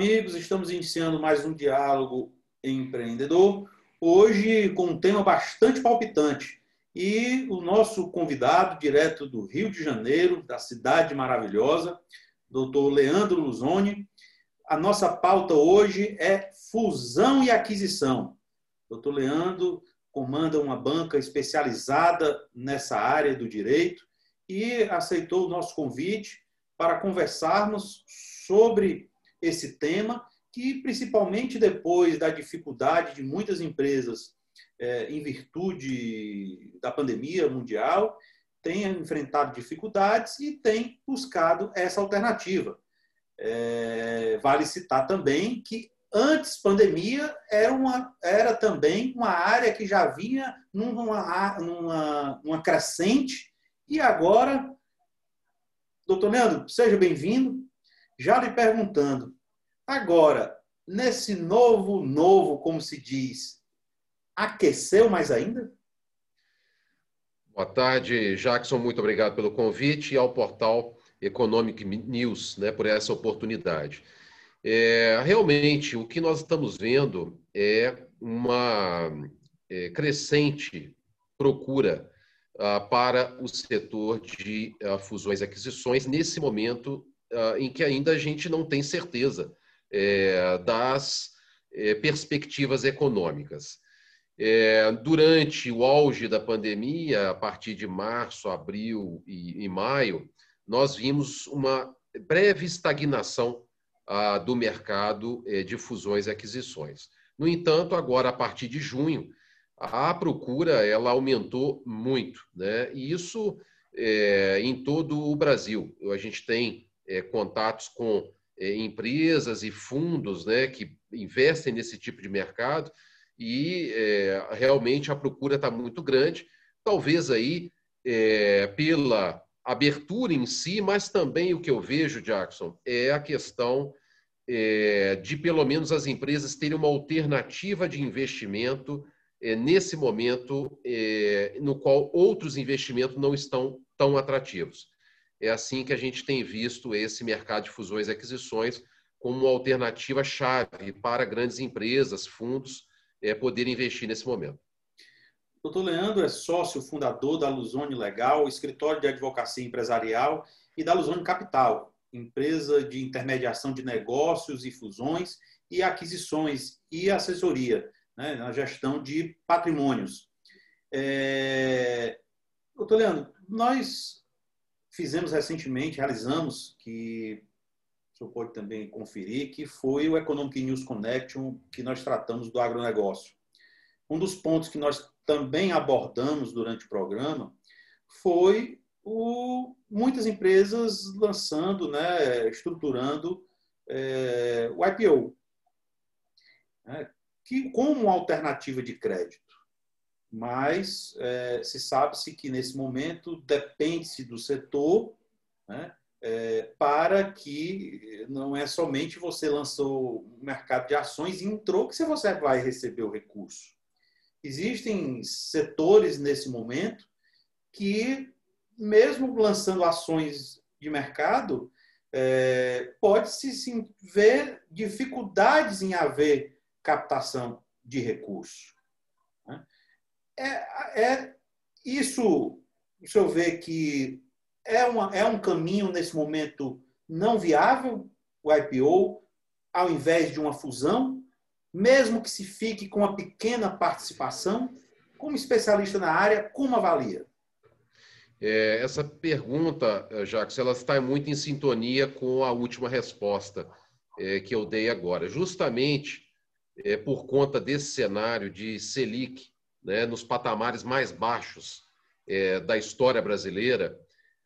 amigos, estamos iniciando mais um diálogo empreendedor. Hoje com um tema bastante palpitante. E o nosso convidado, direto do Rio de Janeiro, da cidade maravilhosa, doutor Leandro Luzoni. A nossa pauta hoje é fusão e aquisição. Doutor Leandro comanda uma banca especializada nessa área do direito e aceitou o nosso convite para conversarmos sobre esse tema, que principalmente depois da dificuldade de muitas empresas, é, em virtude da pandemia mundial, tem enfrentado dificuldades e tem buscado essa alternativa. É, vale citar também que antes pandemia era, uma, era também uma área que já vinha numa, numa, numa crescente e agora, doutor Leandro, seja bem-vindo já lhe perguntando, agora, nesse novo, novo, como se diz, aqueceu mais ainda? Boa tarde, Jackson. Muito obrigado pelo convite e ao portal Economic News né, por essa oportunidade. É, realmente, o que nós estamos vendo é uma é, crescente procura ah, para o setor de ah, fusões e aquisições nesse momento uh, em que ainda a gente não tem certeza é, das é, perspectivas econômicas. É, durante o auge da pandemia, a partir de março, abril e, e maio, nós vimos uma breve estagnação ah, do mercado é, de fusões e aquisições. No entanto, agora, a partir de junho, a procura ela aumentou muito, né? E isso é, em todo o Brasil. A gente tem é, contatos com empresas e fundos né, que investem nesse tipo de mercado e é, realmente a procura está muito grande, talvez aí é, pela abertura em si, mas também o que eu vejo, Jackson, é a questão é, de pelo menos as empresas terem uma alternativa de investimento é, nesse momento no qual outros investimentos não estão tão atrativos. É assim que a gente tem visto esse mercado de fusões e aquisições como alternativa chave para grandes empresas, fundos, é, poderem investir nesse momento. Doutor Leandro é sócio fundador da Luzone Legal, escritório de advocacia empresarial e da Luzone Capital, empresa de intermediação de negócios e fusões e aquisições e assessoria né, na gestão de patrimônios. É... Doutor Leandro, nós fizemos recentemente, realizamos, que o senhor pode também conferir, que foi o Economic News Connection, que nós tratamos do agronegócio. Um dos pontos que nós também abordamos durante o programa foi o, muitas empresas lançando, né, estruturando é, o IPO, né, que como alternativa de crédito mas é, se sabe-se que nesse momento depende-se do setor né, é, para que não é somente você lançou o mercado de ações e entrou que você vai receber o recurso. Existem setores nesse momento que, mesmo lançando ações de mercado, é, pode-se ver dificuldades em haver captação de recursos é, é isso, o senhor vê que é, uma, é um caminho nesse momento não viável, o IPO, ao invés de uma fusão, mesmo que se fique com uma pequena participação? Como especialista na área, como avalia? É, essa pergunta, Jacques, ela está muito em sintonia com a última resposta é, que eu dei agora. Justamente é, por conta desse cenário de Selic né, nos patamares mais baixos é, da história brasileira,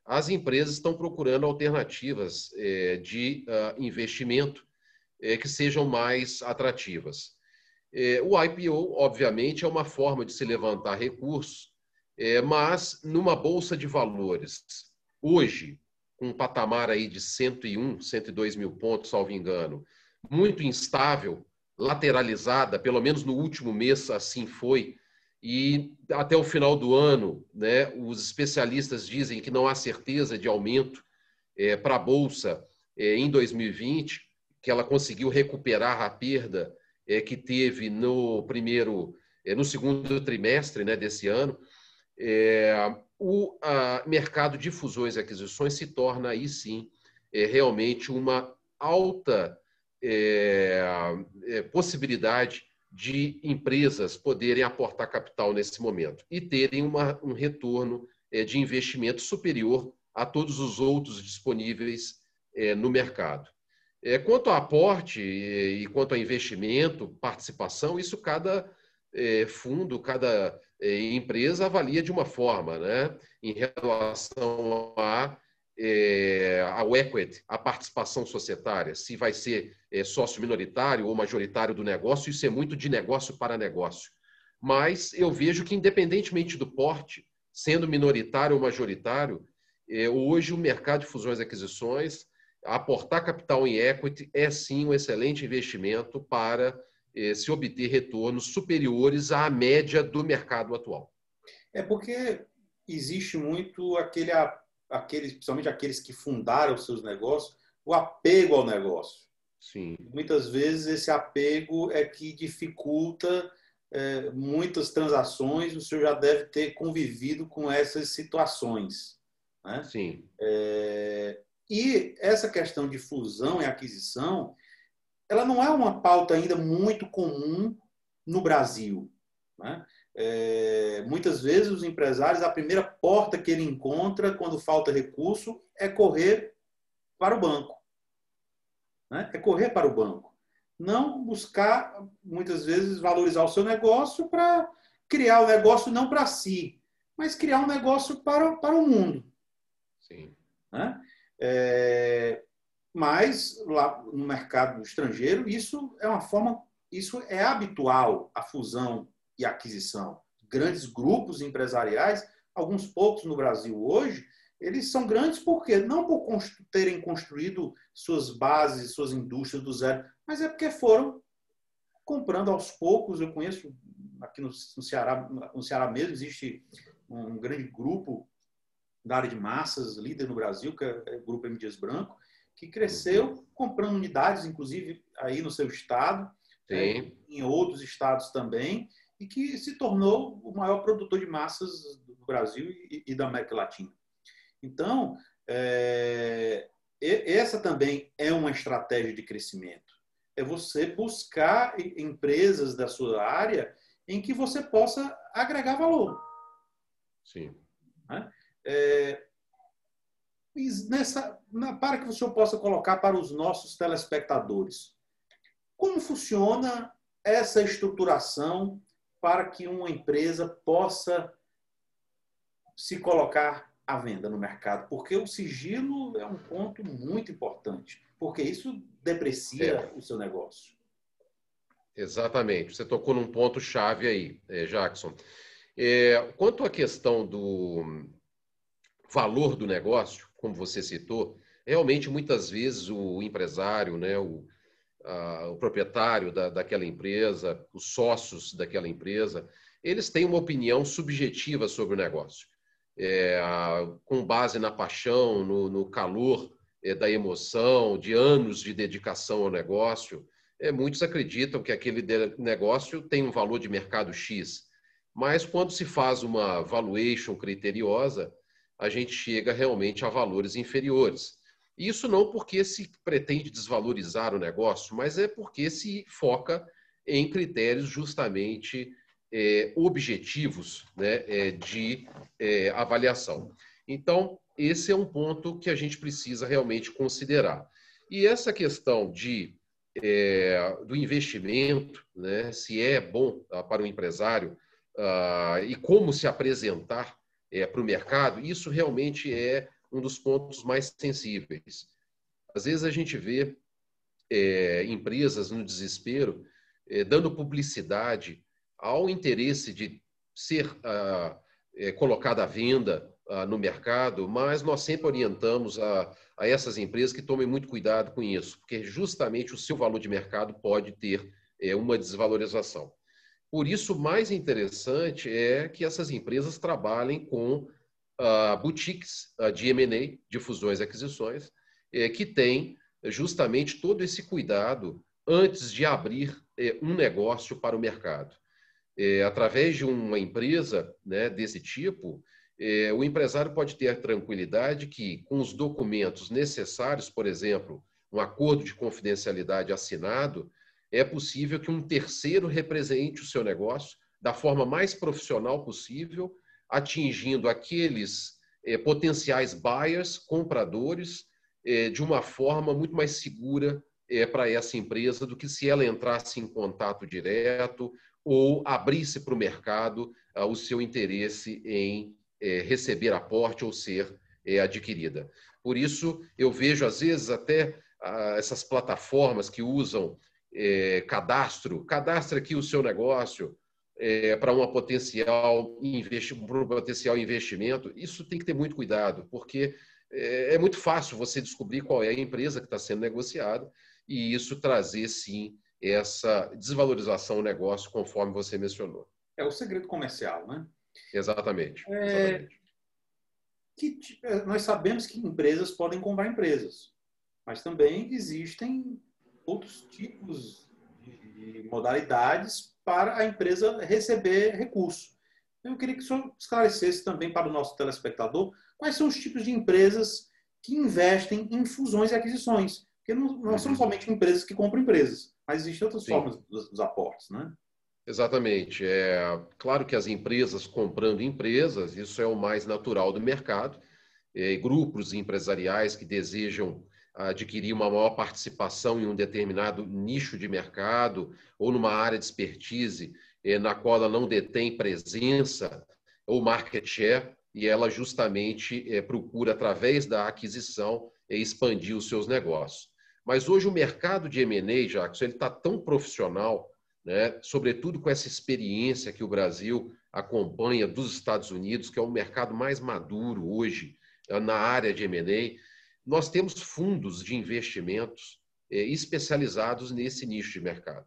as empresas estão procurando alternativas é, de uh, investimento é, que sejam mais atrativas. É, o IPO, obviamente, é uma forma de se levantar recursos, é, mas numa bolsa de valores, hoje, com um patamar aí de 101, 102 mil pontos, salvo engano, muito instável, lateralizada, pelo menos no último mês assim foi, e até o final do ano, né, os especialistas dizem que não há certeza de aumento é, para a Bolsa é, em 2020, que ela conseguiu recuperar a perda é, que teve no primeiro, é, no segundo trimestre né, desse ano, é, o mercado de fusões e aquisições se torna aí sim é, realmente uma alta possibilidade de empresas poderem aportar capital nesse momento e terem uma, um retorno é, de investimento superior a todos os outros disponíveis é, no mercado. É, quanto a aporte e quanto a investimento, participação, isso cada fundo, cada empresa avalia de uma forma, né? Em relação a é, ao equity, a participação societária, se vai ser é, sócio minoritário ou majoritário do negócio, isso é muito de negócio para negócio. Mas eu vejo que, independentemente do porte, sendo minoritário ou majoritário, é, hoje o mercado de fusões e aquisições, aportar capital em equity é sim um excelente investimento para é, se obter retornos superiores à média do mercado atual. É porque existe muito aquele aqueles, principalmente aqueles que fundaram os seus negócios, o apego ao negócio. Sim. Muitas vezes esse apego é que dificulta é, muitas transações. O senhor já deve ter convivido com essas situações. Né? Sim. É, e essa questão de fusão e aquisição, ela não é uma pauta ainda muito comum no Brasil. Né? É, muitas vezes os empresários, a primeira porta que ele encontra quando falta recurso é correr para o banco. Né? É correr para o banco. Não buscar, muitas vezes, valorizar o seu negócio para criar o negócio não para si, mas criar um negócio para, para o mundo. Sim. Né? É, mas lá no mercado estrangeiro, isso é uma forma, isso é habitual, a fusão e aquisição. Grandes grupos empresariais, alguns poucos no Brasil hoje, eles são grandes porque não por terem construído suas bases, suas indústrias do zero, mas é porque foram comprando aos poucos. Eu conheço aqui no, Ceará, no Ceará mesmo existe um grande grupo da área de massas, líder no Brasil, que é o Grupo M. Dias Branco, que cresceu comprando unidades, inclusive aí no seu estado, né, em outros estados também, e que se tornou o maior produtor de massas do Brasil e, da América Latina. Então, é, essa também é uma estratégia de crescimento. É você buscar empresas da sua área em que você possa agregar valor. Sim. Né? É, nessa, para que o senhor possa colocar para os nossos telespectadores, como funciona essa estruturação para que uma empresa possa se colocar à venda no mercado, porque o sigilo é um ponto muito importante, porque isso deprecia é. o seu negócio. Exatamente. Você tocou num ponto chave aí, é, Jackson. É, quanto à questão do valor do negócio, como você citou, realmente muitas vezes o empresário, né, o, o proprietário da, daquela empresa, os sócios daquela empresa, eles têm uma opinião subjetiva sobre o negócio, é, com base na paixão, no, no calor é, da emoção, de anos de dedicação ao negócio. É, muitos acreditam que aquele negócio tem um valor de mercado X, mas quando se faz uma valuation criteriosa, a gente chega realmente a valores inferiores. Isso não porque se pretende desvalorizar o negócio, mas é porque se foca em critérios justamente é, objetivos né, é, de é, avaliação. Então, esse é um ponto que a gente precisa realmente considerar. E essa questão de, é, do investimento, né, se é bom ah, para o empresário ah, e como se apresentar é, para o mercado, isso realmente é um dos pontos mais sensíveis. Às vezes a gente vê é, empresas no desespero é, dando publicidade ao interesse de ser ah, é, colocada à venda ah, no mercado, mas nós sempre orientamos a, a essas empresas que tomem muito cuidado com isso, porque justamente o seu valor de mercado pode ter é, uma desvalorização. Por isso, mais interessante é que essas empresas trabalhem com uh, boutiques uh, de M&A, de fusões e aquisições, eh, que têm justamente todo esse cuidado antes de abrir é, um negócio para o mercado. É, através de uma empresa né, desse tipo, é, o empresário pode ter tranquilidade que, com os documentos necessários, por exemplo, um acordo de confidencialidade assinado, é possível que um terceiro represente o seu negócio da forma mais profissional possível, atingindo aqueles é, potenciais buyers, compradores, é, de uma forma muito mais segura é, para essa empresa do que se ela entrasse em contato direto ou abrisse para o mercado ah, o seu interesse em receber aporte ou ser adquirida. Por isso, eu vejo, às vezes, até ah, essas plataformas que usam cadastro, cadastre aqui o seu negócio é, para uma potencial um potencial investimento. Isso tem que ter muito cuidado, porque é, é muito fácil você descobrir qual é a empresa que está sendo negociada e isso trazer, sim, essa desvalorização do negócio, conforme você mencionou. É o segredo comercial, né? Exatamente. É... exatamente. Que, é, nós sabemos que empresas podem comprar empresas, mas também existem outros tipos de modalidades para a empresa receber recurso. Eu queria que o senhor esclarecesse também para o nosso telespectador quais são os tipos de empresas que investem em fusões e aquisições. Porque não, não são uhum. somente empresas que compram empresas, mas existem outras Sim. formas dos, dos, aportes, né? Exatamente. É claro que as empresas comprando empresas, isso é o mais natural do mercado. É, grupos empresariais que desejam adquirir uma maior participação em um determinado nicho de mercado ou numa área de expertise é, na qual ela não detém presença ou market share, e ela justamente é, procura, através da aquisição, é, expandir os seus negócios. Mas hoje o mercado de M&A, Jackson, ele está tão profissional, né? sobretudo com essa experiência que o Brasil acompanha dos Estados Unidos, que é o mercado mais maduro hoje eh, na área de M&A. Nós temos fundos de investimentos eh, especializados nesse nicho de mercado.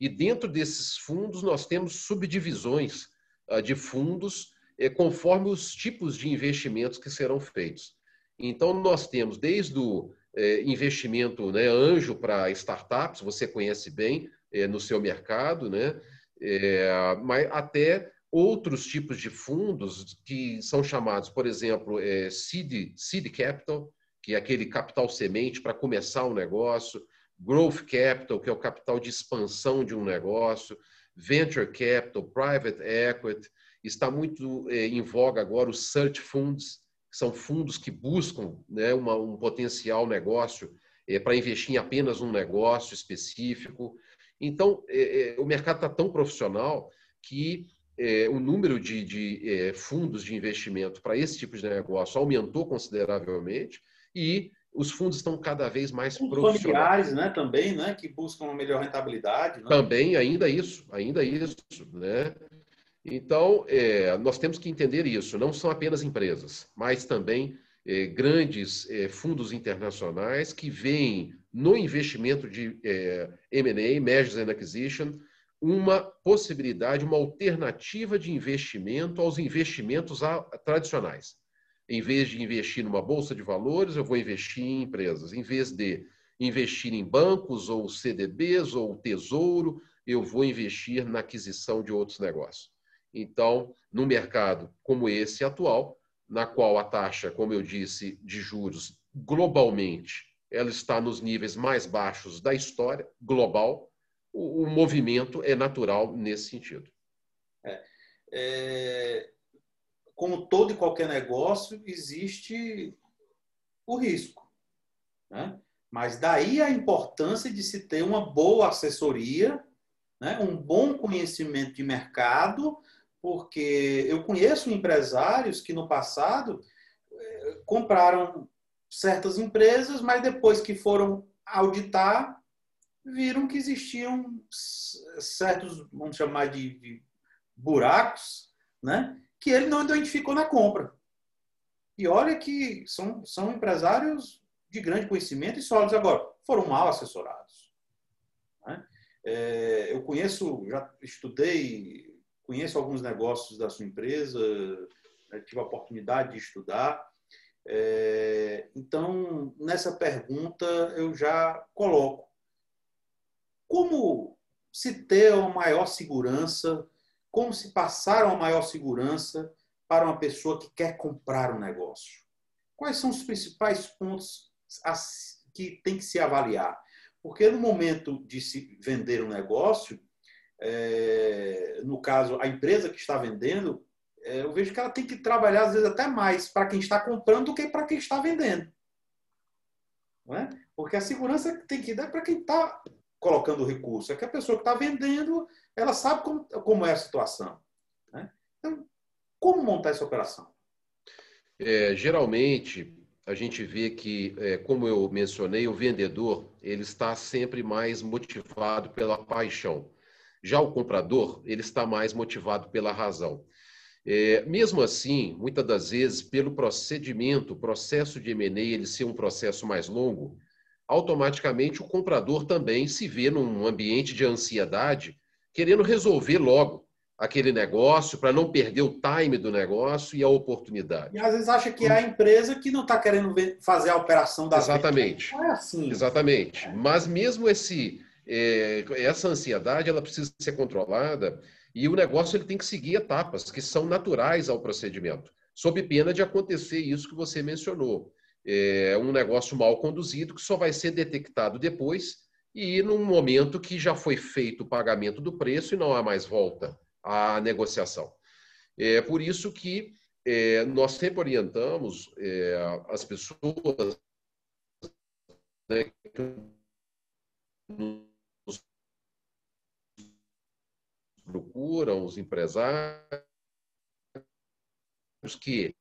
E dentro desses fundos nós temos subdivisões ah, de fundos eh, conforme os tipos de investimentos que serão feitos. Então nós temos desde o é, investimento né, anjo para startups, você conhece bem é, no seu mercado, né? É, mas até outros tipos de fundos que são chamados, por exemplo, é, seed, seed capital, que é aquele capital semente para começar um negócio, growth capital, que é o capital de expansão de um negócio, venture capital, private equity, está muito é, em voga agora os search funds, são fundos que buscam né, uma, um potencial negócio é, para investir em apenas um negócio específico. Então, é, o mercado está tão profissional que o número de, de fundos de investimento para esse tipo de negócio aumentou consideravelmente e os fundos estão cada vez mais fundos profissionais. familiares, né, também, né, que buscam uma melhor rentabilidade. Né? Também, ainda isso, ainda isso, né? Então, é, nós temos que entender isso. Não são apenas empresas, mas também é, grandes é, fundos internacionais que veem no investimento de é, M&A, Mergers and Acquisition, uma possibilidade, uma alternativa de investimento aos investimentos tradicionais. Em vez de investir numa bolsa de valores, eu vou investir em empresas. Em vez de investir em bancos ou CDBs ou tesouro, eu vou investir na aquisição de outros negócios. Então, no mercado como esse atual, na qual a taxa, como eu disse, de juros globalmente, ela está nos níveis mais baixos da história global, o, o movimento é natural nesse sentido. É, é, como todo e qualquer negócio, existe o risco. Né? Mas daí a importância de se ter uma boa assessoria, né? um bom conhecimento de mercado porque eu conheço empresários que no passado eh, compraram certas empresas, mas depois que foram auditar, viram que existiam certos, vamos chamar de, de buracos, né? Que ele não identificou na compra. E olha que são, são empresários de grande conhecimento e sólidos agora, foram mal assessorados. Né? É, eu conheço, já estudei conheço alguns negócios da sua empresa, né, tive a oportunidade de estudar É, então, nessa pergunta, eu já coloco: como se ter uma maior segurança, como se passar uma maior segurança para uma pessoa que quer comprar um negócio? Quais são os principais pontos que tem que se avaliar? Porque no momento de se vender um negócio, é, no caso, a empresa que está vendendo, é, eu vejo que ela tem que trabalhar, às vezes, até mais para quem está comprando do que para quem está vendendo. Não é? Porque a segurança tem que dar para quem está colocando o recurso. É que a pessoa que está vendendo, ela sabe como, como é a situação. Né? Então, como montar essa operação? É, geralmente, a gente vê que, é, como eu mencionei, o vendedor ele está sempre mais motivado pela paixão. Já o comprador, ele está mais motivado pela razão. É, mesmo assim, muitas das vezes, pelo procedimento, o processo de M&A ele ser um processo mais longo, automaticamente o comprador também se vê num ambiente de ansiedade, querendo resolver logo aquele negócio para não perder o time do negócio e a oportunidade. E às vezes acha que é a empresa que não está querendo fazer a operação da Exatamente. Não é assim. Exatamente. Mas mesmo esse é, essa ansiedade ela precisa ser controlada e o negócio ele tem que seguir etapas que são naturais ao procedimento, sob pena de acontecer isso que você mencionou. É um negócio mal conduzido que só vai ser detectado depois e num momento que já foi feito o pagamento do preço e não há mais volta à negociação. É por isso que é, nós sempre orientamos é, as pessoas né, procuram, os empresários, que,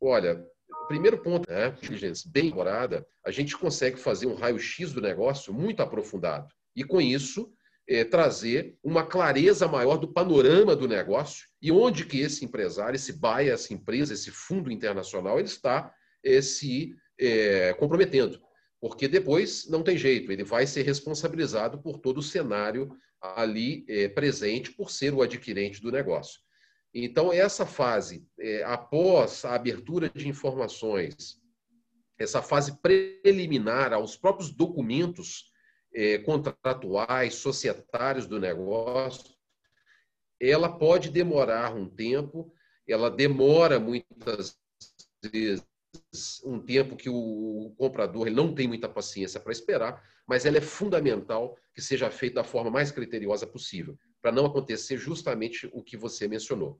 olha, primeiro ponto, né, inteligência bem elaborada, a gente consegue fazer um raio-x do negócio muito aprofundado. E com isso, é, trazer uma clareza maior do panorama do negócio e onde que esse empresário, esse buyer, essa empresa, esse fundo internacional, ele está é, se é, comprometendo. Porque depois não tem jeito, ele vai ser responsabilizado por todo o cenário ali é, presente por ser o adquirente do negócio. Então, essa fase, é, após a abertura de informações, essa fase preliminar aos próprios documentos é, contratuais, societários do negócio, ela pode demorar um tempo, ela demora muitas vezes um tempo que o comprador não tem muita paciência para esperar, mas ela é fundamental que seja feita da forma mais criteriosa possível, para não acontecer justamente o que você mencionou.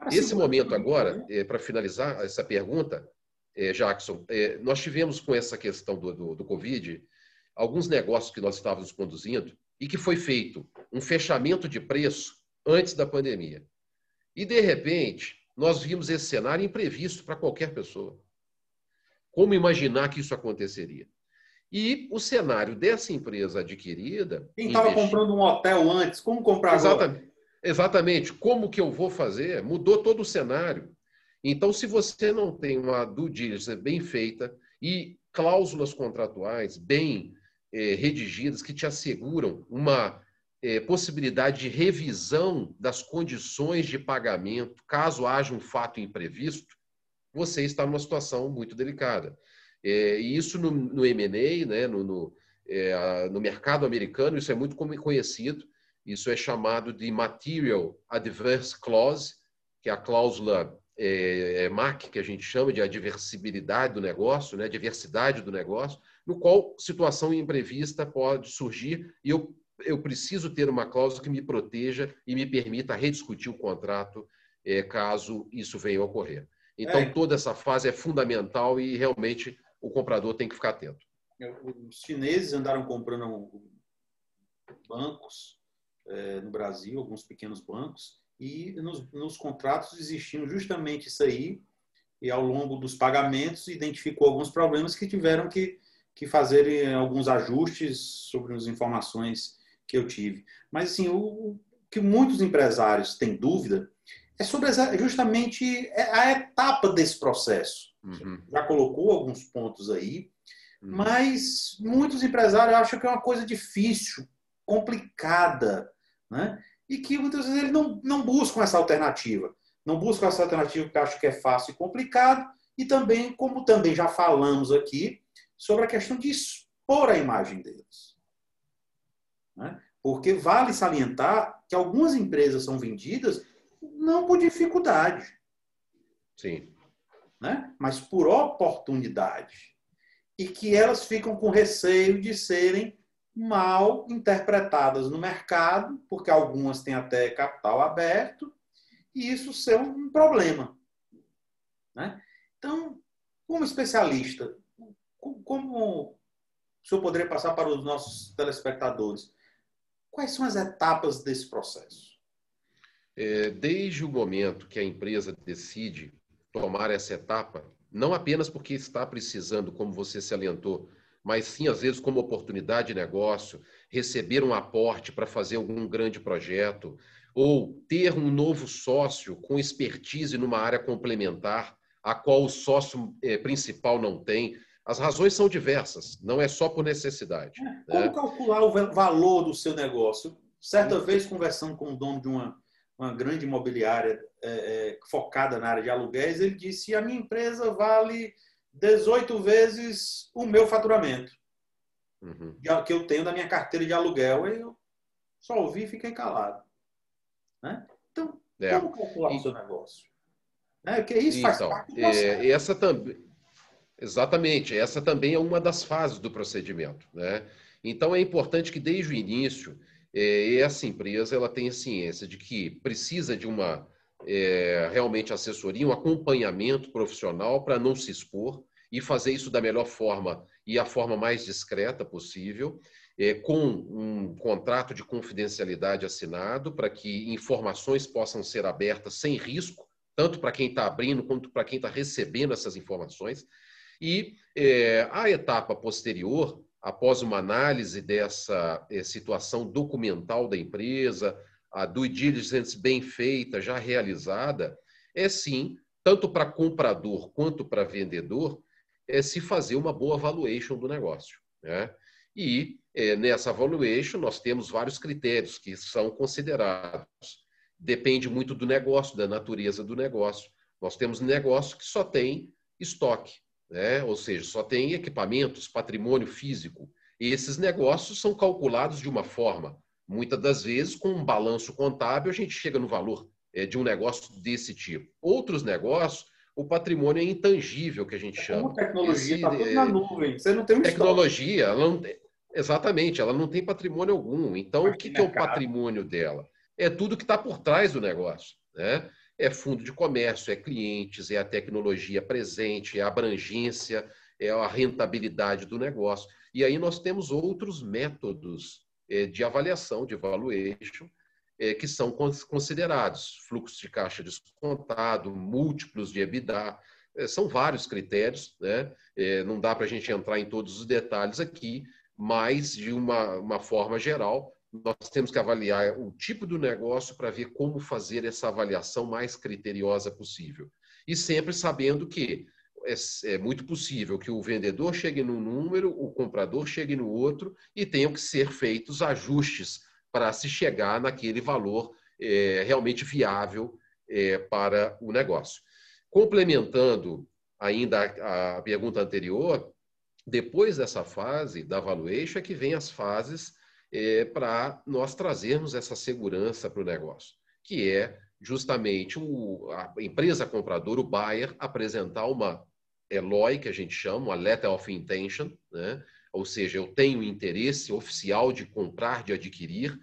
Ah, Esse momento agora, é, para finalizar essa pergunta, é, Jackson, é, nós tivemos com essa questão do, do, do Covid alguns negócios que nós estávamos conduzindo e que foi feito um fechamento de preço antes da pandemia. E, de repente, nós vimos esse cenário imprevisto para qualquer pessoa. Como imaginar que isso aconteceria? E o cenário dessa empresa adquirida. Quem estava investir... comprando um hotel antes, como comprar exatamente, agora? Exatamente. Como que eu vou fazer? Mudou todo o cenário. Então, se você não tem uma due diligence bem feita e cláusulas contratuais bem é, redigidas que te asseguram uma é, possibilidade de revisão das condições de pagamento, caso haja um fato imprevisto, você está numa situação muito delicada. É, e isso no, no M&A, né, no, no, é, no, mercado americano, isso é muito conhecido. Isso é chamado de Material Adverse Clause, que é a cláusula é, é MAC, que a gente chama de adversibilidade do negócio, né, diversidade do negócio, no qual situação imprevista pode surgir e eu, eu preciso ter uma cláusula que me proteja e me permita rediscutir o contrato é, caso isso venha a ocorrer. Então, é. toda essa fase é fundamental e realmente o comprador tem que ficar atento. É, os chineses andaram comprando bancos é, no Brasil, alguns pequenos bancos, e nos, nos, contratos existiam justamente isso aí, e ao longo dos pagamentos identificou alguns problemas que tiveram que, que fazer alguns ajustes sobre as informações que eu tive. Mas, assim, o, o que muitos empresários têm dúvida é sobre justamente a etapa desse processo. Uhum. Já colocou alguns pontos aí, uhum. mas muitos empresários acham que é uma coisa difícil, complicada, né? e que muitas vezes eles não, não buscam essa alternativa. Não buscam essa alternativa porque acham que é fácil e complicado, e também, como também já falamos aqui, sobre a questão de expor a imagem deles. Né? Porque vale salientar que algumas empresas são vendidas não por dificuldade. Sim. Né? Mas por oportunidade. E que elas ficam com receio de serem mal interpretadas no mercado, porque algumas têm até capital aberto, e isso ser um problema. Né? Então, como especialista, como o senhor poderia passar para os nossos telespectadores? Quais são as etapas desse processo? É, desde o momento que a empresa decide tomar essa etapa, não apenas porque está precisando, como você se alentou, mas sim, às vezes, como oportunidade de negócio, receber um aporte para fazer algum grande projeto, ou ter um novo sócio com expertise numa área complementar, a qual o sócio é, principal não tem. As razões são diversas, não é só por necessidade. É, como né? calcular o valor do seu negócio? Certa vez, conversando com o dono de uma, uma grande imobiliária é, é, focada na área de aluguéis, ele disse: a minha empresa vale 18 vezes o meu faturamento uhum. que eu tenho da minha carteira de aluguel. Eu só ouvi e fiquei calado. Né? Então, é. como calcular e... o seu negócio? Né? Porque isso faz então, parte do é, essa também Exatamente, essa também é uma das fases do procedimento. Né? Então é importante que desde o início é, essa empresa ela tenha ciência de que precisa de uma é, realmente assessoria, um acompanhamento profissional para não se expor e fazer isso da melhor forma e a forma mais discreta possível, é, com um contrato de confidencialidade assinado para que informações possam ser abertas sem risco, tanto para quem está abrindo quanto para quem está recebendo essas informações. E é, a etapa posterior, após uma análise dessa é, situação documental da empresa, a due diligence bem feita, já realizada, é sim, tanto para comprador quanto para vendedor, é se fazer uma boa valuation do negócio. Né? E é, nessa valuation nós temos vários critérios que são considerados. Depende muito do negócio, da natureza do negócio. Nós temos negócio que só tem estoque, né? ou seja, só tem equipamentos, patrimônio físico. E esses negócios são calculados de uma forma. Muitas das vezes, com um balanço contábil, a gente chega no valor é, de um negócio desse tipo. Outros negócios, o patrimônio é intangível, que a gente chama. Como tecnologia está tudo na nuvem. Você não tem um Tecnologia, ela não tem, exatamente, ela não tem patrimônio algum. Então, o que, que é o patrimônio dela? É tudo que está por trás do negócio. Né? É fundo de comércio, é clientes, é a tecnologia presente, é a abrangência, é a rentabilidade do negócio. E aí nós temos outros métodos é, de avaliação, de valuation, é, que são considerados. Fluxo de caixa descontado, múltiplos de EBITDA, é, são vários critérios, né? não dá para a gente entrar em todos os detalhes aqui, mas de uma, uma forma geral, nós temos que avaliar o tipo do negócio para ver como fazer essa avaliação mais criteriosa possível. E sempre sabendo que é, é, muito possível que o vendedor chegue num número, o comprador chegue no outro e tenham que ser feitos ajustes para se chegar naquele valor é, realmente viável é, para o negócio. Complementando ainda a, a pergunta anterior, depois dessa fase da valuation é que vem as fases é, para nós trazermos essa segurança para o negócio, que é justamente o, a empresa compradora, o buyer, apresentar uma LOI, que a gente chama, uma Letter of Intention, né? ou seja, eu tenho interesse oficial de comprar, de adquirir,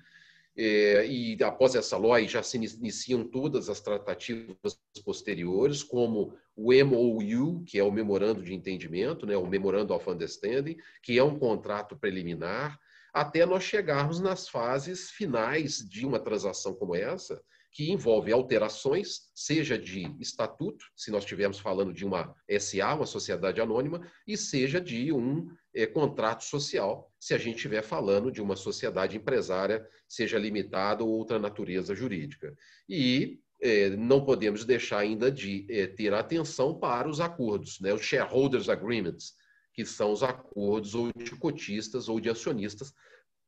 é, e após essa LOI já se iniciam todas as tratativas posteriores, como o MOU, que é o Memorando de Entendimento, né, o Memorando of Understanding, que é um contrato preliminar, até nós chegarmos nas fases finais de uma transação como essa, que envolve alterações, seja de estatuto, se nós estivermos falando de uma SA, uma sociedade anônima, e seja de um é, contrato social, se a gente estiver falando de uma sociedade empresária, seja limitada ou outra natureza jurídica. E é, não podemos deixar ainda de é, ter atenção para os acordos, né, os shareholders agreements, que são os acordos ou de cotistas ou de acionistas,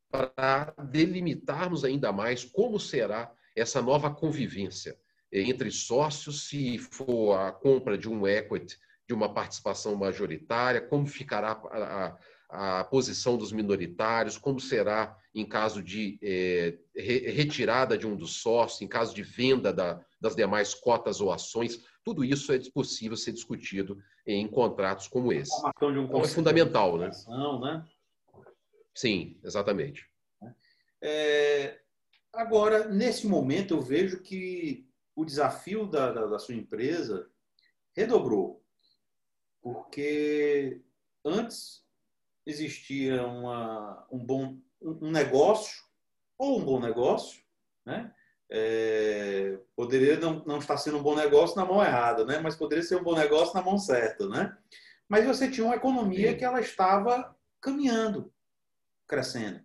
para delimitarmos ainda mais como será essa nova convivência entre sócios, se for a compra de um equity de uma participação majoritária, como ficará a, a, a posição dos minoritários, como será em caso de é, re, retirada de um dos sócios, em caso de venda da, das demais cotas ou ações. Tudo isso é possível ser discutido em contratos como esse. Um então, é fundamental, né? né? Sim, exatamente. É, agora, nesse momento, eu vejo que o desafio da, da, da sua empresa redobrou. Porque antes existia uma, um bom um negócio, ou um bom negócio, né? É, poderia não, não estar sendo um bom negócio na mão errada, né? mas poderia ser um bom negócio na mão certa. Né? Mas você tinha uma economia Sim. que ela estava caminhando, crescendo.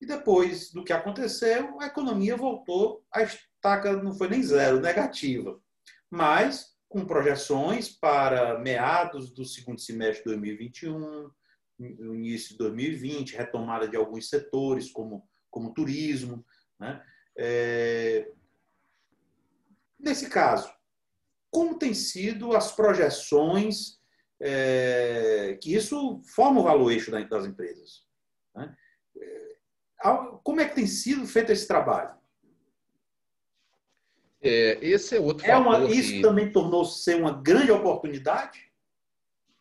E depois do que aconteceu, a economia voltou, a estaca não foi nem zero, negativa. Mas com projeções para meados do segundo semestre de 2021, no início de 2020, retomada de alguns setores, como, como turismo. Né? É... Nesse caso, como têm sido as projeções é... que isso forma o valuation das empresas? Né? É, como é que tem sido feito esse trabalho? É, esse é outro é uma, Isso que... também tornou-se ser uma grande oportunidade?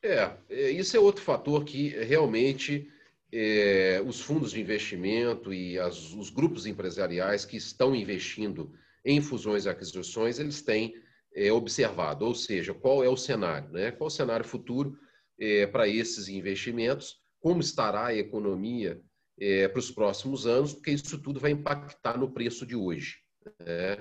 É, é, isso é outro fator que realmente é, os fundos de investimento e as, os grupos empresariais que estão investindo em fusões e aquisições, eles têm é, observado, ou seja, qual é o cenário, né? qual o cenário futuro é, para esses investimentos, como estará a economia para os próximos anos, porque isso tudo vai impactar no preço de hoje. Né?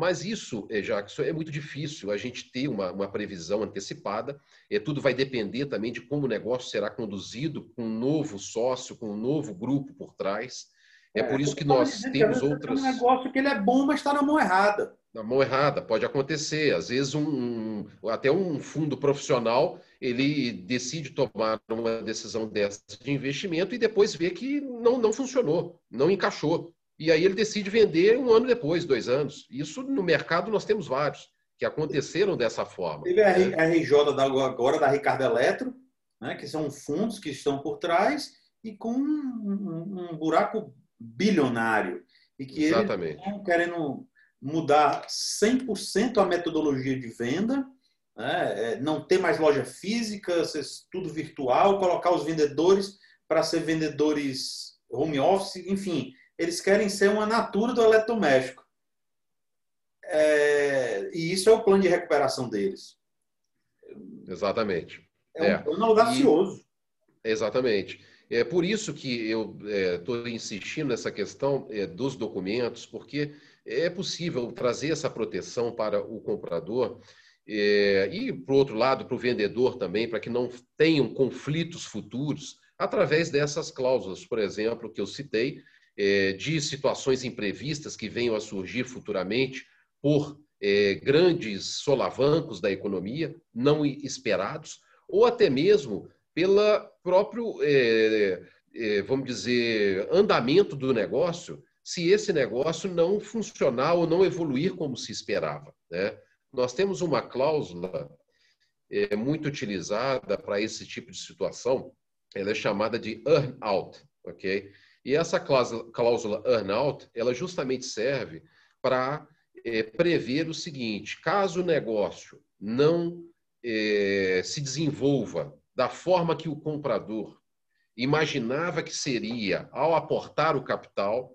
Mas isso, eh, Jackson, é muito difícil a gente ter uma, uma previsão antecipada. É, tudo vai depender também de como o negócio será conduzido com um novo sócio, com um novo grupo por trás. É, é por isso que nós temos outras. É um negócio que ele é bom, mas está na mão errada. Na mão errada, pode acontecer. Às vezes, um, até um fundo profissional ele decide tomar uma decisão dessa de investimento e depois vê que não, não funcionou, não encaixou e aí ele decide vender um ano depois, dois anos. Isso no mercado nós temos vários que aconteceram dessa forma. Teve a RJ agora da Ricardo Eletro, né, que são fundos que estão por trás e com um, um buraco bilionário. E que Exatamente. eles estão querendo mudar 100% a metodologia de venda, né, é, não ter mais loja física, tudo virtual, colocar os vendedores para ser vendedores home office, enfim, eles querem ser uma natura do eletrodoméstico. É, e isso é o plano de recuperação deles. Exatamente. É, é. um plano audacioso. Exatamente. É por isso que eu estou é, insistindo nessa questão é, dos documentos, porque é possível trazer essa proteção para o comprador é, e, por outro lado, para o vendedor também, para que não tenham conflitos futuros através dessas cláusulas, por exemplo, que eu citei, de situações imprevistas que venham a surgir futuramente por é, grandes solavancos da economia, não esperados, ou até mesmo pela próprio, é, é, vamos dizer, andamento do negócio, se esse negócio não funcionar ou não evoluir como se esperava. Né? Nós temos uma cláusula é, muito utilizada para esse tipo de situação, ela é chamada de earn out, ok? E essa cláusula, cláusula earnout, ela justamente serve para é, prever o seguinte: caso o negócio não é, se desenvolva da forma que o comprador imaginava que seria ao aportar o capital,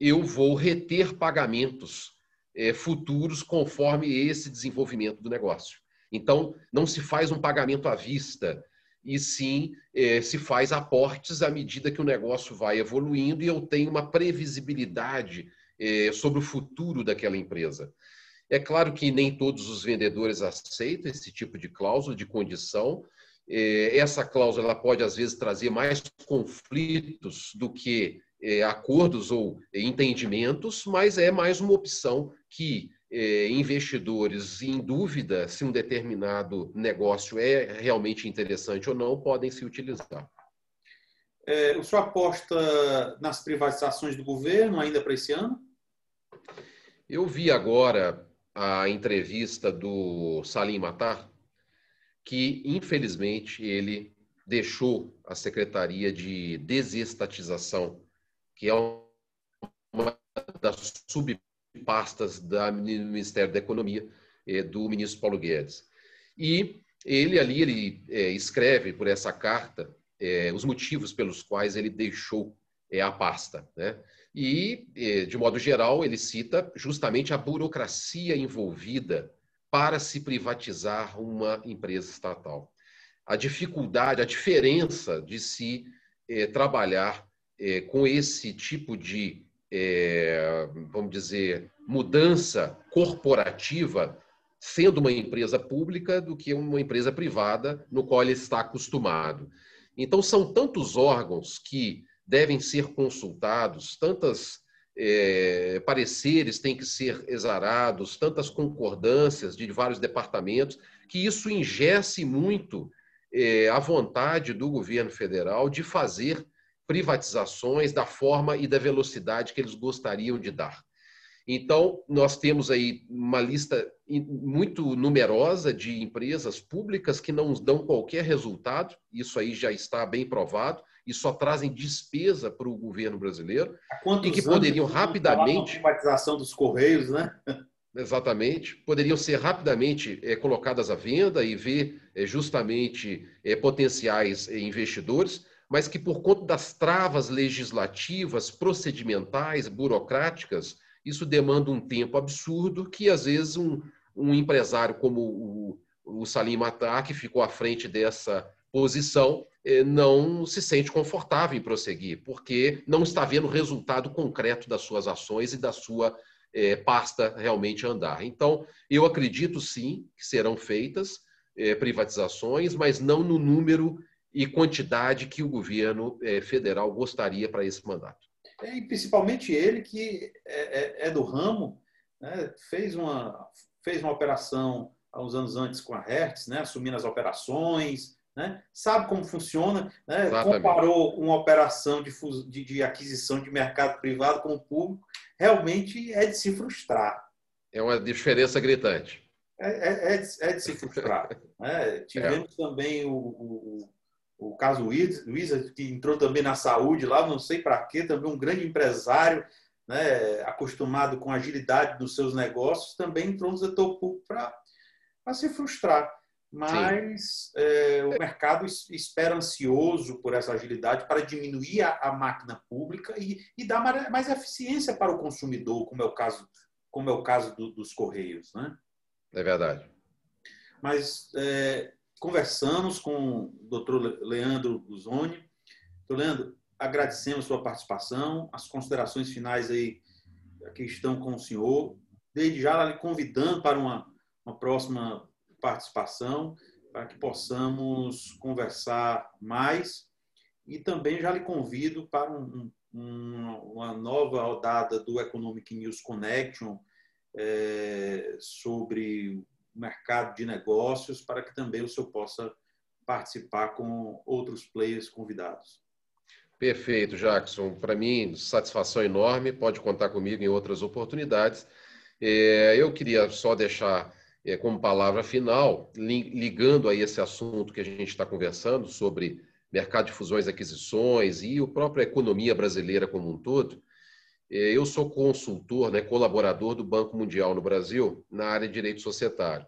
eu vou reter pagamentos é, futuros conforme esse desenvolvimento do negócio. Então, não se faz um pagamento à vista, e sim é, se faz aportes à medida que o negócio vai evoluindo e eu tenho uma previsibilidade é, sobre o futuro daquela empresa. É claro que nem todos os vendedores aceitam esse tipo de cláusula, de condição. É, essa cláusula ela pode, às vezes, trazer mais conflitos do que é, acordos ou entendimentos, mas é mais uma opção que investidores em dúvida se um determinado negócio é realmente interessante ou não, podem se utilizar. É, o senhor aposta nas privatizações do governo ainda para esse ano? Eu vi agora a entrevista do Salim Matar que, infelizmente, ele deixou a Secretaria de Desestatização, que é uma das subpastas do Ministério da Economia, eh, do ministro Paulo Guedes. E ele ali ele é, escreve por essa carta é, os motivos pelos quais ele deixou a pasta, né? E de modo geral ele cita justamente a burocracia envolvida para se privatizar uma empresa estatal, a dificuldade, a diferença de se trabalhar com esse tipo de vamos dizer mudança corporativa sendo uma empresa pública do que uma empresa privada no qual ele está acostumado. Então, são tantos órgãos que devem ser consultados, tantas é, pareceres têm que ser exarados, tantas concordâncias de vários departamentos, que isso ingesse muito é, a vontade do governo federal de fazer privatizações da forma e da velocidade que eles gostariam de dar. Então, nós temos aí uma lista muito numerosa de empresas públicas que não dão qualquer resultado, isso aí já está bem provado, e só trazem despesa para o governo brasileiro, e que poderiam rapidamente. A privatização dos Correios, né? Exatamente. Poderiam ser rapidamente é, colocadas à venda e ver é, justamente é, potenciais investidores, mas que, por conta das travas legislativas, procedimentais, burocráticas, isso demanda um tempo absurdo que, às vezes, um, um empresário como o, o Salim Matar, que ficou à frente dessa posição, eh, não se sente confortável em prosseguir, porque não está vendo o resultado concreto das suas ações e da sua é, pasta realmente andar. Então, eu acredito sim que serão feitas é, privatizações, mas não no número e quantidade que o governo é, federal gostaria para esse mandato. É, e principalmente ele, que é, é, é do ramo, né, fez, uma, fez uma operação há uns anos antes com a Hertz, né, assumindo as operações, né, sabe como funciona, né, comparou uma operação de, de, de, aquisição de mercado privado com o público, realmente é de se frustrar. É uma diferença gritante. É, é, é, de, é de, se frustrar. né? Tivemos também o, o o caso Wizard, que entrou também na saúde lá, não sei para quê, também um grande empresário, né, acostumado com agilidade nos seus negócios, também entrou no setor público para se frustrar. Mas é, o mercado espera ansioso por essa agilidade para diminuir a, a máquina pública e, e, dar mais, mais eficiência para o consumidor, como é o caso, como é o caso do, dos Correios. Né? É verdade. Mas é, conversamos com o doutor Leandro Guzoni. Doutor Leandro, agradecemos a sua participação, as considerações finais aí que estão com o senhor. Desde já, lhe convidando para uma, uma próxima participação, para que possamos conversar mais. E também já lhe convido para um, um, uma nova rodada do Economic News Connection é, sobre mercado de negócios para que também o senhor possa participar com outros players convidados. Perfeito, Jackson. Para mim, satisfação enorme. Pode contar comigo em outras oportunidades. É, eu queria só deixar é, como palavra final, ligando a esse assunto que a gente está conversando sobre mercado de fusões e aquisições e a própria economia brasileira como um todo. É, eu sou consultor, né, colaborador do Banco Mundial no Brasil, na área de direito societário.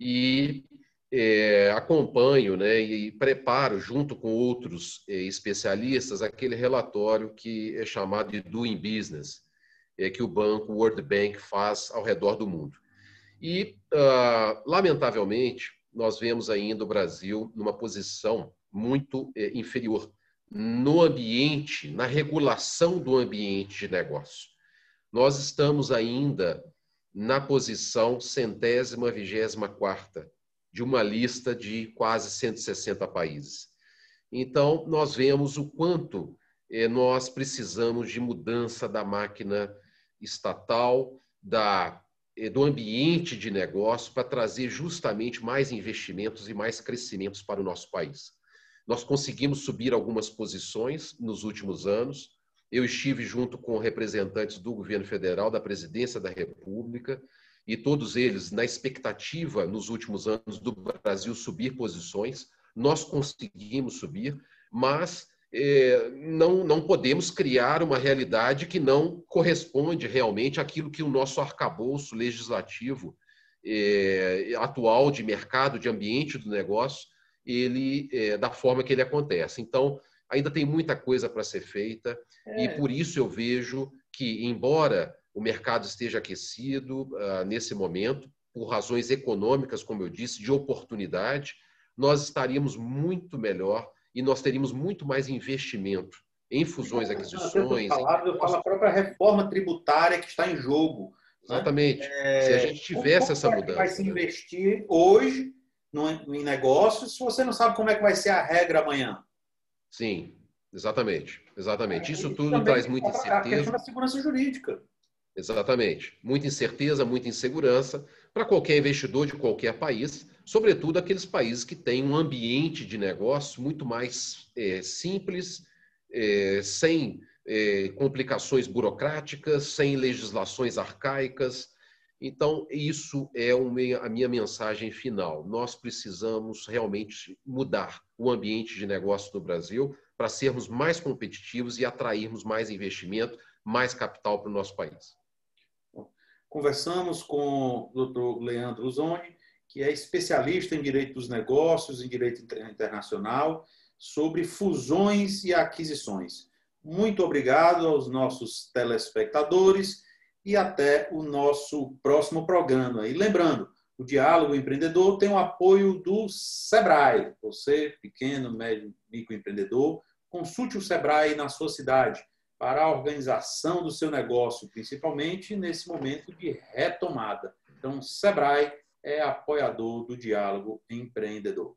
E é, acompanho né, e preparo, junto com outros é, especialistas, aquele relatório que é chamado de Doing Business, é, que o banco World Bank faz ao redor do mundo. E, uh, lamentavelmente, nós vemos ainda o Brasil numa posição muito é, inferior no ambiente, na regulação do ambiente de negócio. Nós estamos ainda na posição centésima vigésima quarta de uma lista de quase 160 países. Então, nós vemos o quanto eh, nós precisamos de mudança da máquina estatal, da, eh, do ambiente de negócio, para trazer justamente mais investimentos e mais crescimentos para o nosso país. Nós conseguimos subir algumas posições nos últimos anos. Eu estive junto com representantes do governo federal, da presidência da República, e todos eles na expectativa, nos últimos anos, do Brasil subir posições. Nós conseguimos subir, mas é, não, não podemos criar uma realidade que não corresponde realmente àquilo que o nosso arcabouço legislativo é, atual de mercado, de ambiente do negócio, ele é, da forma que ele acontece. Então, ainda tem muita coisa para ser feita e por isso eu vejo que, embora o mercado esteja aquecido uh, nesse momento, por razões econômicas, como eu disse, de oportunidade, nós estaríamos muito melhor e nós teríamos muito mais investimento em fusões, aquisições. Falar, eu falo a própria reforma tributária que está em jogo. Né? Exatamente. É... Se a gente tivesse essa mudança. vai se investir hoje em negócios se você não sabe como é que vai ser a regra amanhã? Sim, exatamente. Exatamente. É, Isso tudo traz muita incerteza. A questão da segurança jurídica. Exatamente. Muita incerteza, muita insegurança para qualquer investidor de qualquer país, sobretudo aqueles países que têm um ambiente de negócio muito mais é, simples, é, sem é, complicações burocráticas, sem legislações arcaicas. Então, isso é a minha mensagem final. Nós precisamos realmente mudar o ambiente de negócio do Brasil para sermos mais competitivos e atrairmos mais investimento, mais capital para o nosso país. Conversamos com o Dr. Leandro Zoni, que é especialista em direito dos negócios, em direito internacional, sobre fusões e aquisições. Muito obrigado aos nossos telespectadores e até o nosso próximo programa. E lembrando, o Diálogo Empreendedor tem o apoio do Sebrae. Você, pequeno, médio, microempreendedor, consulte o Sebrae na sua cidade para a organização do seu negócio, principalmente nesse momento de retomada. Então, Sebrae é apoiador do diálogo empreendedor.